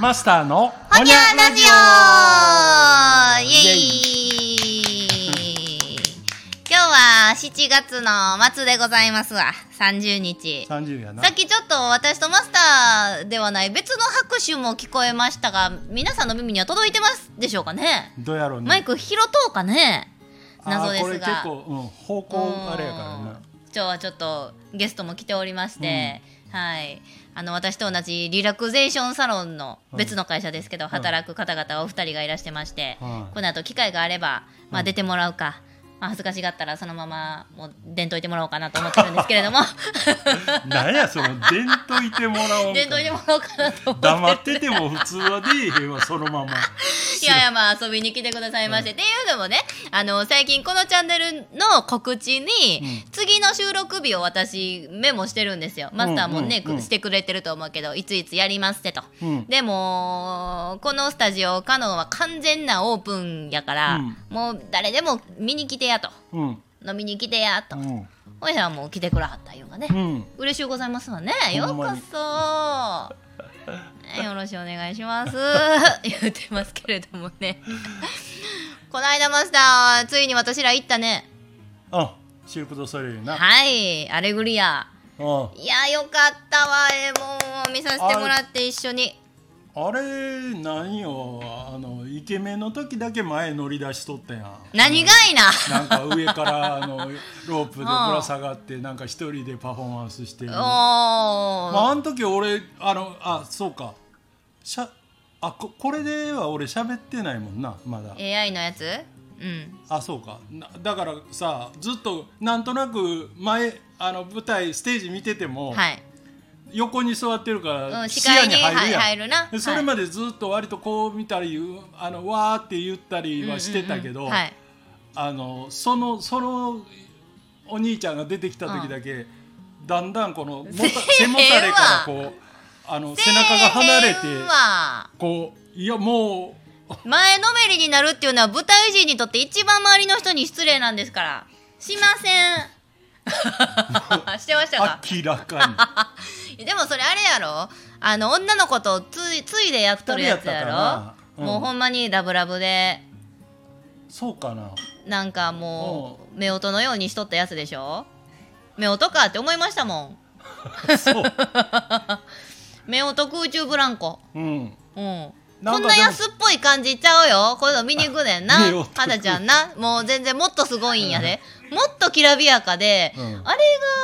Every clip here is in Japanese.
マスターのほにゃラジオイエイ。今日は7月の末でございますわ。30日。30やな。さっきちょっと私とマスターではない別の拍手も聞こえましたが皆さんの耳には届いてますでしょうかね？どうやろうね。マイク拾とうかね？謎ですあーこれ結が構、うん、方向あれやからうんな今日はちょっとゲストも来ておりまして、はい。あの私と同じリラクゼーションサロンの別の会社ですけど、働く方々お二人がいらしてまして、はい。この後機会があれば、まあ、うん。出てもらうか、まあ、恥ずかしがったらそのままもう出んといてもらおうかなと思ってるんですけれども。なんやその出んといてもらおう出んといてもらおうかなと思って黙ってても普通は出えへんわそのまま。いやいやまあ遊びに来てくださいまして、っていうのもねあの最近このチャンネルの告知に、う次の収録日を私メモしてるんですよ。マスターもね、うんうんうんしてくれてると思うけどいついつやりますってと。うん。でもこのスタジオカノンは完全なオープンやから、うん。もう誰でも見に来てやと。うん。飲みに来てやと、うん。ほいじゃもう来てくらはったいうかね、うん。嬉しゅうございますわね。ようんこそ。ねよろしくお願いします。言ってますけれどもね。この間マスターついに私ら行ったね。あシルク・ド・ソレイユな。はいアレグリア。あいやよかったわえもう見させてもらって一緒にあれなんよあのイケメンの時だけ前乗り出しとったやん。何がいな？なんか上からあのロープでぶら下がってなんか一人でパフォーマンスしてる。おまあ、ーあの時俺あのあそうか。しゃあここれでは俺喋ってないもんなまだ。AI のやつ？うん。あそうか。なだからさずっとなんとなく前あの舞台ステージ見てても、はい、横に座ってるから、うん、視視野に界に入るやん、入入るな。でそれまでずっと割とこう見たりうあのわーって言ったりはしてたけど、うんうんうんはい。あのそのそのお兄ちゃんが出てきた時だけ、だんだんこの もた背もたれからこうあの背中が離れてこういやも 前のめりになるっていうのは舞台人にとって一番周りの人に失礼なんですから。しません。してましたうか？明らか でもそれあれやろ？あの女の子とついついでやっとるやつやろ？もうほんまにラブラブで。にそうかな。なんかもう夫婦のようにしとったやつでしょ？夫婦かって思いましたもん。そう、夫婦空中ブランコ。うん、うんこんな安っぽい感じちゃうよ。こういうの見に行くねんな。夫婦はなちゃんな。もう全然もっとすごいんやで。もっときらびやかで、うん。あれが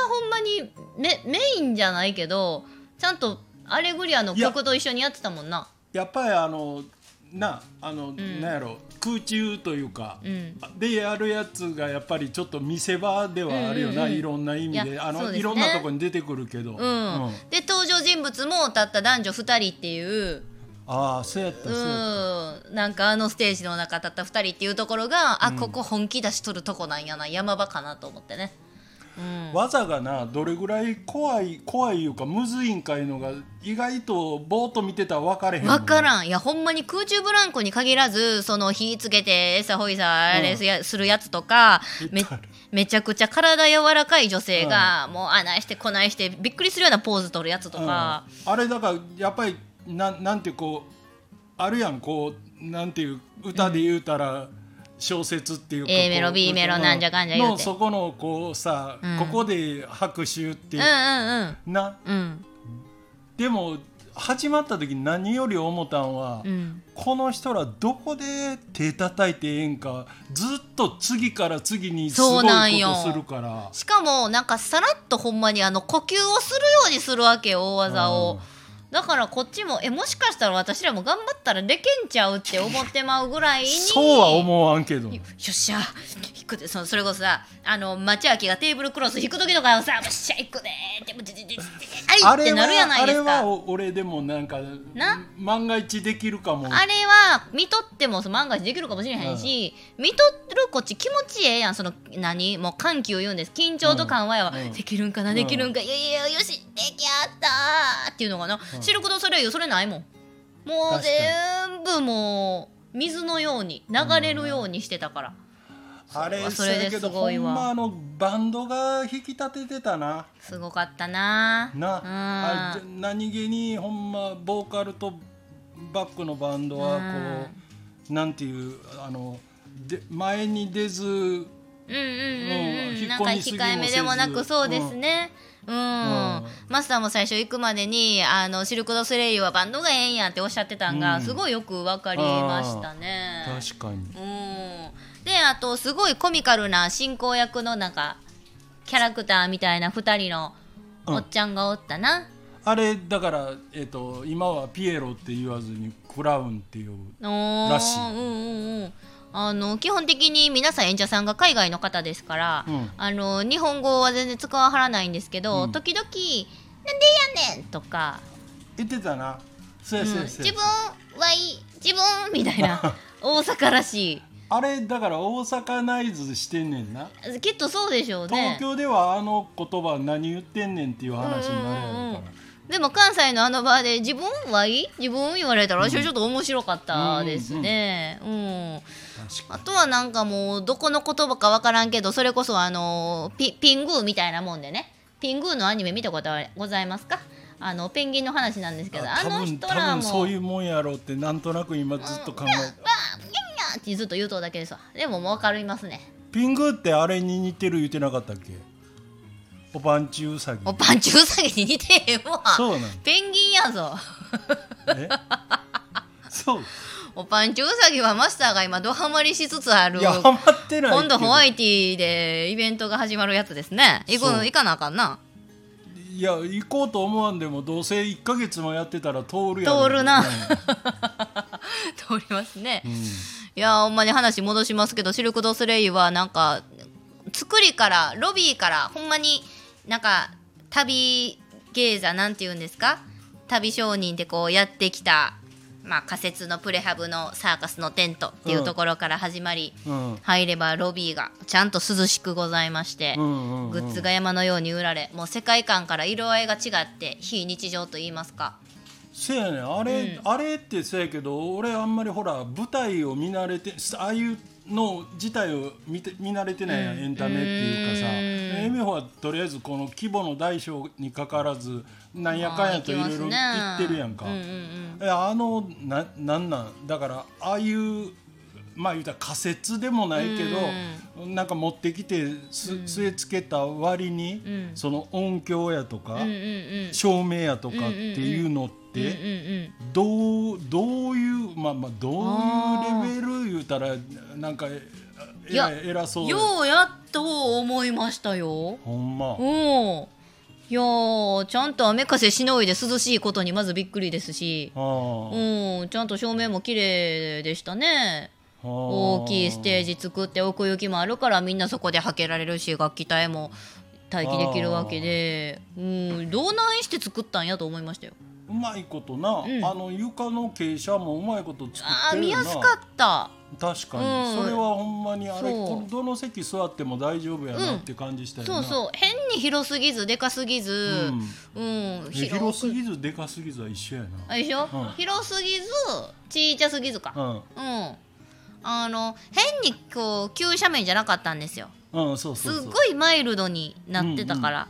ほんまにメメインじゃないけどちゃんとアレグリアの曲と一緒にやってたもんな。やっぱりあのなあの、ん。なんやろ。空中というか、うん。でやるやつがやっぱりちょっと見せ場ではあるよな、うんうんうん。いろんな意味いであのね。いろんなとこに出てくるけど、うん、うん。で登場人物もたった男女2人っていうああそうやったそうやった。うん。なんかあのステージの中たった2人っていうところが、あここ本気出しとるとこなんやな山場かなと思ってね、うん、技がなどれぐらい怖い怖いいうかむずいんかいうのが意外とぼーっと見てたら分かれへん分からん。いやほんまに空中ブランコに限らずその火つけて餌ほいさあれすやするやつとか、めめちゃくちゃ体柔らかい女性が、もうあないしてこないしてびっくりするようなポーズ取るやつとか、うん。あれだからやっぱりなんなんていうこうあるやんこうなんていう歌で言うたら、小説っていうか A メロ B メロなんじゃかんじゃ言うて。のそこのこうさ、うん。ここで拍手ってうんうんなうん。うん。でも始まった時に何より思ったんは、うん。この人らどこで手叩いてええんかずっと次から次にすごいことするから。しかもなんかさらっとほんまにあの呼吸をするようにするわけよ大技を、だからこっちもえもしかしたら私らも頑張ったらでけんちゃうって思ってまうぐらいにそうは思わんけど。よっしゃ引くでそそれこそさあの町明がテーブルクロス引く時とかはさ「よっしゃ引くでーってもちちちちはい」ってなるやないですあれは俺でもなんかな？万が一できるかも。あれは見とっても万が一できるかもしれへんし、見とるこっち気持ちええやん。その何？もう緩急を言うんです。緊張と緩和やわ、うん。できるんかな？できるんか、いやいやよしできやったーっていうのかな、シルク・ドゥ・ソレイユそれないもん。もう全部もう水のように流れるようにしてたから、あれそれですごいわ。ほんまあのバンドが引き立ててたな。すごかったな。な、うん。あれ何気にほんまボーカルとバックのバンドはこう、なんていうあので前に出ずうんうんうんうん、うん。なんか控えめでもなくそうですね。うん、マスターも最初行くまでにあのシルク・ドゥ・ソレイユはバンドがええんやっておっしゃってたんが、うん。すごいよくわかりましたね。確かに。うん、であとすごいコミカルな進行役のなんかキャラクターみたいな2人のおっちゃんがおったな。あれだから、えっと今はピエロって言わずにクラウンっていうらしい。うんうんうん。あの基本的に皆さん演者さんが海外の方ですから、うん。あの日本語は全然使わはらないんですけど、うん。時々「なんでやねん!」とか。言ってたな。そう自分はいい自分みたいな 大阪らしあれだから大阪ナイズしてんねんな。いきっとそうでしょうね。東京ではあの言葉何言ってんねんっていう話になるやから。でも関西のあの場で自分はいい？自分言われたら私はちょっと面白かったですね。うん確かあとはなんかもうどこの言葉かわからんけどそれこそあのピピングーみたいなもんでね。ピングーのアニメ見たことはございますか？あのペンギンの話なんですけどあの人多らも分そういうもんやろうってなんとなく今ずっと考えわあギってずっと言うとうだけですわ。でももう分かりますね。ピングってあれに似てる言ってなかったっけ？おパンチウサギ。おパンチウサギに似てへんわ。そうなん。ペンギンやぞ。え？そう。おパンチウサギはマスターが今ドハマりしつつある。いやハマってない今度ホワイティでイベントが始まるやつですね。行く行かなあかんな。いや行こうと思わんでもどうせ1か月もやってたら通るやろ。通るなう ん通りますね、うん。いやーほんまに話戻しますけどシルク・ドゥ・ソレイユはなんか作りからロビーからほんまになんか旅芸座なんて言うんですか？旅商人でこうやってきた、まあ、仮設のプレハブのサーカスのテントっていうところから始まり、うん。入ればロビーがちゃんと涼しくございまして、うんうんうん。グッズが山のように売られもう世界観から色合いが違って非日常と言いますかせやねん。あれ、あれってそうやけど俺あんまりほら舞台を見慣れてああいうの自体を見て見慣れてないやん、エンタメっていうかさ。うん。エメホはとりあえずこの規模の大小にかかわらずなんやかんやといろいろ言ってるやんか。うんうんうん。あのななんなん？だからああいうまあ言うたら仮説でもないけど、なんか持ってきてす、据え付けた割に、ん。その音響やとか、うんうんうん。照明やとかっていうのって、うんうんうんどうどういうまあまあどういうレベル言うたらなんかえいや偉偉そう。ようやっと思いましたよ。ほんま。うん。いやーちゃんと雨風しのいで涼しいことにまずびっくりですし、うん、ちゃんと照明も綺麗でしたね。大きいステージ作って奥行きもあるからみんなそこで履けられるし楽器隊も待機できるわけで、うん、どうないして作ったんやと思いましたよ。うまいことな、ん。あの床の傾斜もうまいこと作あーってるよな見やすかった。確かに、うん。それはほんまにあれそう。このどの席座っても大丈夫やなって感じしたよな、そうそう。変に広すぎずでかすぎず、うん、え広すぎずでかすぎずは一緒やあれでしょ、うん広すぎずちいちゃすぎずか。な。うん、あの変にこう急斜面じゃなかったん。ですようん、うん、そうすそうそう。っごいマイルドになってたから、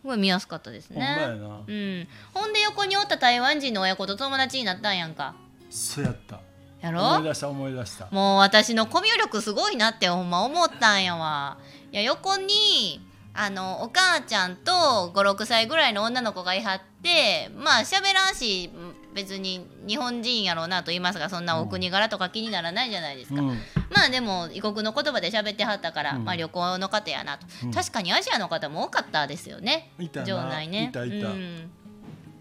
すごい見やすかったですほんまやねな、うん、ほんで横におった台湾人の親子と友達になったんやんか。そうやった。やろ？思い出した思い出した。もう私のコミュ力すごいなってほんま思ったんやわ。いや横にあのお母ちゃんと56歳ぐらいの女の子がいはってまあ喋らんし別に日本人やろうなと言いますがそんなお国柄とか気にならないじゃないですか、うん。まあでも異国の言葉で喋ってはったから、うん。まあ旅行の方やなと、うん。確かにアジアの方も多かったですよね場内ね。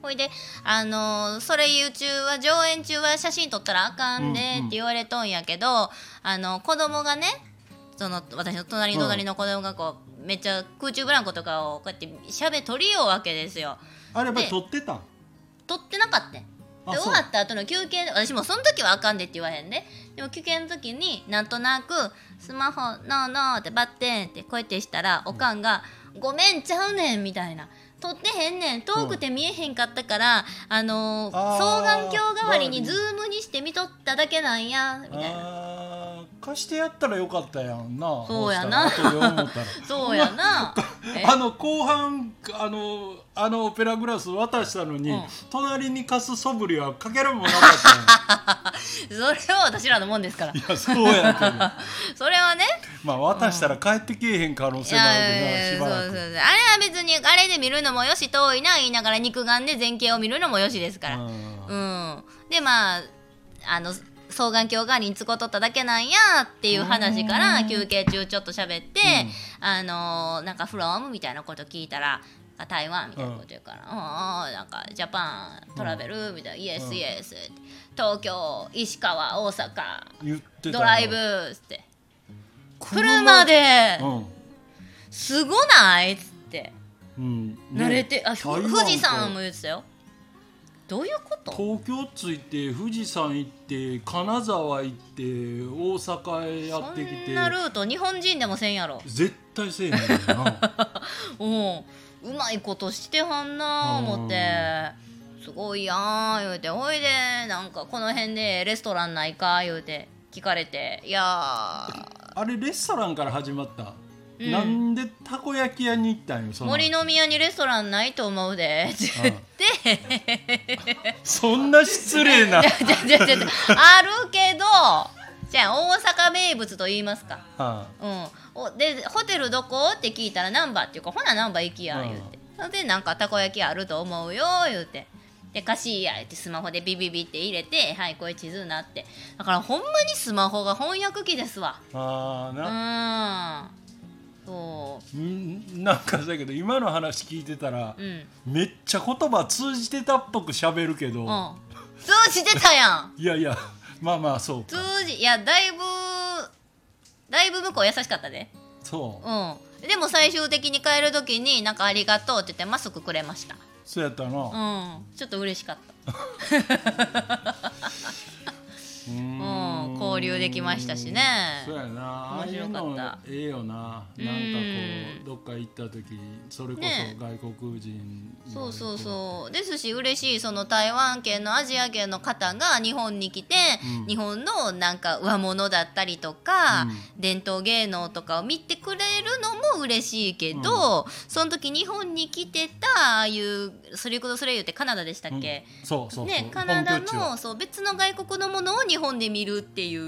ほいであのーそれ言う中は上演中は写真撮ったらあかんでうんうん。って言われとんやけど、あの子供がねその私の隣うん隣の子供がこうめっちゃ空中ブランコとかをこうやってしゃべ撮りようわけですよ。あれやっぱ撮ってたん？撮ってなかった。んで終わった後の休憩私もその時はあかんでって言わへんででも休憩の時になんとなく「スマホノーノー」ってバッテンってこうやってしたらおかんが「ごめんちゃうねん」みたいな。撮ってへんねん。遠くて見えへんかったから、あのー双眼鏡代わりにまあズームにして見とっただけなんやみたいな貸してやったらよかったやんな。そうやな。そうやな。あの後半あのあのオペラグラス渡したのに、うん。隣に貸す素振りはかけらもなかった それは私らのもんですから。いやそうやけど。それはね。まあ渡したら帰ってけえへん可能い性もあるけどあれは別にあれで見るのもよし遠いな言いながら肉眼で前景を見るのもよしですから。うん。うん。でまああの双眼鏡代わりに使うとっただけなんやっていう話からうん。休憩中ちょっと喋って、あのなんかフロムみたいなこと聞いたらあ台湾みたいなこと言うから「ああなんかジャパントラベル」みたいな「イエスイエス」東京石川大阪ドライブ」っつって。車車で。うん。すごないっつって。うん。ね慣れてあ富士山も言ってたよどういうこと？東京着いて富士山行って金沢行って大阪へやってきそてんなルート日本人でもせんやろ。絶対せえへんよな。うんうまいことしてはんな思って。すごいやん言うて。ほいでなんかこの辺でレストランないか言うて聞かれて。いやあれレストランから始まった、うん。なんでたこ焼き屋に行ったんよその森の宮にレストランないと思うでって言って。そんな失礼な。じゃじゃじゃじゃあるけどじゃあ大阪名物と言いますか。はうん、おでホテルどこって聞いたら難波っていうかほな難波行きやうん言うて、それでなんかたこ焼きあると思うよ言うて。で貸しや言ってスマホでビビビって入れてはいこれ地図になって。だからほんまにスマホが翻訳機ですわ。ああうな、んなんかだけど今の話聞いてたらううん。めっちゃ言葉通じてたっぽく喋るけど、うん。通じてたやん。いやいやまあまあそう通かじいやだいぶだいぶ向こう優しかったで。そう。うん。でも最終的に帰る時になんかありがとうって言ってマスクくれました。そうやったな、うん。ちょっと嬉しかった 交流できましたしね。そうやな。面白かった。のええよな。なんかこうんうどっか行った時それこね。そ外国人のそうそうそう。ですし嬉しいその台湾圏のアジア圏の方が日本に来て、うん。日本のなんか和物だったりとか、うん。伝統芸能とかを見てくれるのも嬉しいけど、その時日本に来てたああいうスリークドスレイユってカナダでしたっけ、うん。そうそうそう。ね、カナダのそう別の外国のものを日本で見るっていう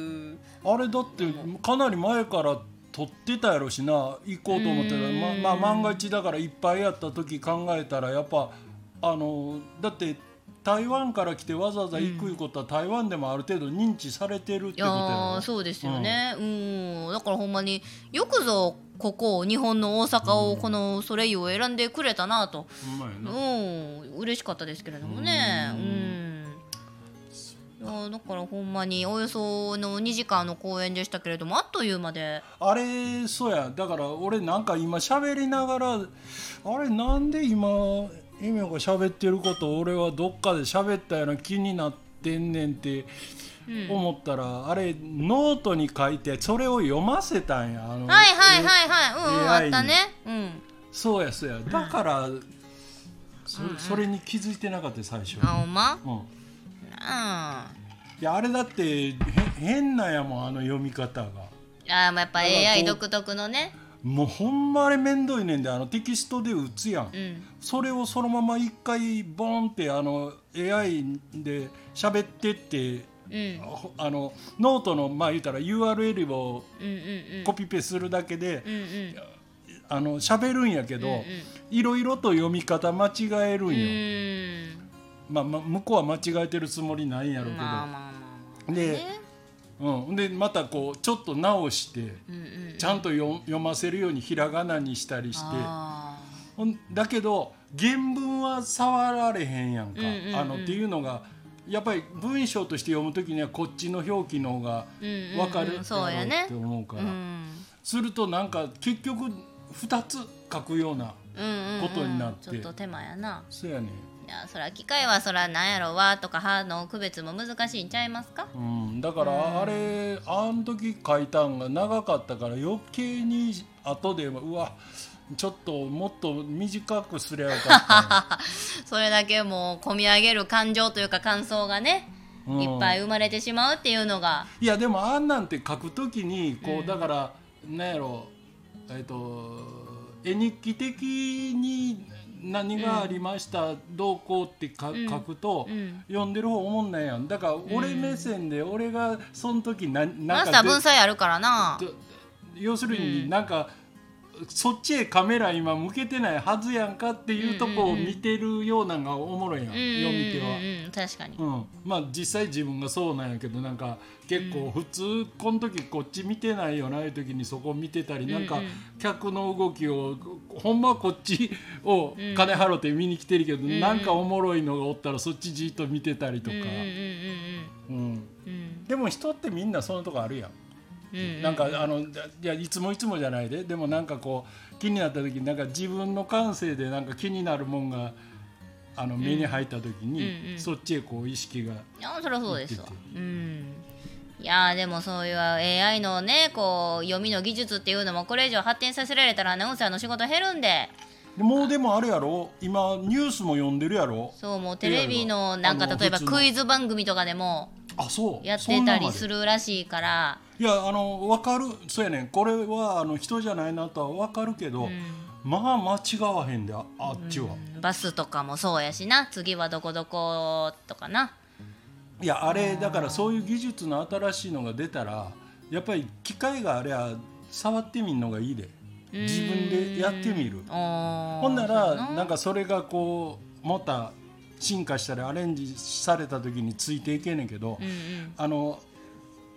あれだってかなり前から撮ってたやろしな。行こうと思ってた。ままあ万が一だからいっぱいやった時考えたらやっぱあのだって台湾から来てわざわざ行くいうことは台湾でもある程度認知されてるってことやろ。ーそうですよね、うん、だからほんまによくぞここ日本の大阪をこのソレイユを選んでくれたなと、ほんうな、ん、嬉しかったですけれどもね。うんいやだからほんまにおよその2時間の公演でしたけれどもあっという間で。あれそうや。だから俺なんか今喋りながらあれなんで今エミョが喋ってることを俺はどっかで喋ったような気になってんねんってうん。思ったら、あれノートに書いてそれを読ませたんや。あのはいはいはいはい。うんうんあったね。うん。そうやそうや。だからそうんうん。それに気づいてなかった最初、あほんま？うん、うんいやあれだってへ変なんやもんあの読み方が。あーまあやっぱ AI 独特のね。もうほんまあれめんどいねんであのテキストで打つやん、うん。それをそのまま一回ボンってあの AI で喋ってってうん。ああのノートのまあ言うたら URL をうんうんうん。コピペするだけでうんうん。あの喋るんやけど、うんうん。いろいろと読み方間違えるんうよ、まあ、まあ向こうは間違えてるつもりないんやろうけど、でね。うん、でまたこうちょっと直してうんうんうんちゃんと読読ませるようにひらがなにしたりして。だけど原文は触られへんやんか、うんうんうんあのっていうのがやっぱり文章として読む時にはこっちの表記の方が分かるうやねって思うから、うんするとなんか結局2つ書くようなうんうんうん。ことになってちょっと手間やな。そうやねやそら機械はそらなんやろ和とか歯の区別も難しいんちゃいますか？うん、だかうん。らあれあん時書いたんが長かったから余計に後でうわちょっともっと短くすりゃよかった それだけもう込み上げる感情というか感想がね、うん。いっぱい生まれてしまうっていうのが。いやでもあんなんて書くときにこう、うん。だからなんやろえっ、と絵日記的に何がありました、どうこうって書くと、うん。読んでる方思んないやん。だから俺目線で俺がその時ななんかでマスター文才あるからな。で要するうんになんか、そっちへカメラ今向けてないはずやんかっていうとこを見てるようなんがおもろいやん、うん読み手は。確かに。うん、まあ実際自分がそうなんやけどなんか結構普通この時こっち見てないよないう時にそこ見てたりなんか客の動きをほんまはこっちをうん金払って見に来てるけどなんかおもろいのがおったらそっちじっと見てたりとか。でも人ってみんなそのとこあるやん。なんかあのいやいつもいつもじゃないででもなんかこう気になった時になんか自分の感性でなんか気になるもんがあの目に入った時に、うんうん。そっちへこう意識がいやそりゃそうですわ。言って。うん。いやーでもそういう AI のねこう読みの技術っていうのもこれ以上発展させられたらアナウンサーの仕事減るんででもうでもあれやろ？今ニュースも読んでるやろ？そうもうテレビのなんか例えばクイズ番組とかでもあそう。やってたりするるらしいから。いやあの分かる。そうやねん。これはあの人じゃないなとは分かるけど、まあ間違わへんでああっちは、バスとかもそうやしな。次はどこどことかな。いやあれだからそういう技術の新しいのが出たらやっぱり機械があれは触ってみんのがいいで自分でやってみる。ほほんならな。んかそれがこうまた進化したりアレンジされた時についていけんねんけど、うんうん。あの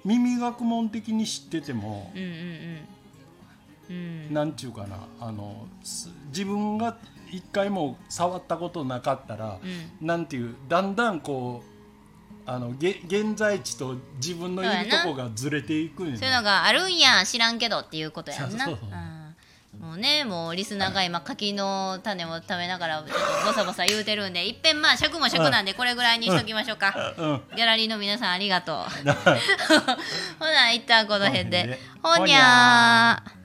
耳学問的に知っててもうんうんうん。うん。なんちゅうかなあのす自分が一回も触ったことなかったら、うん。なんていうだんだんこうあのげ現在地と自分のいるとこがずれていくんやそういうのがあるんや知らんけどっていうことやんな。そうそうそう。うんもうねもうリスナーが今柿の種を食べながらちょっとボサボサ言うてるんでいっぺんまあ尺も尺なんでこれぐらいにしときましょうか。うん。ギャラリーの皆さんありがとう。ほな一旦この辺で。ほにゃー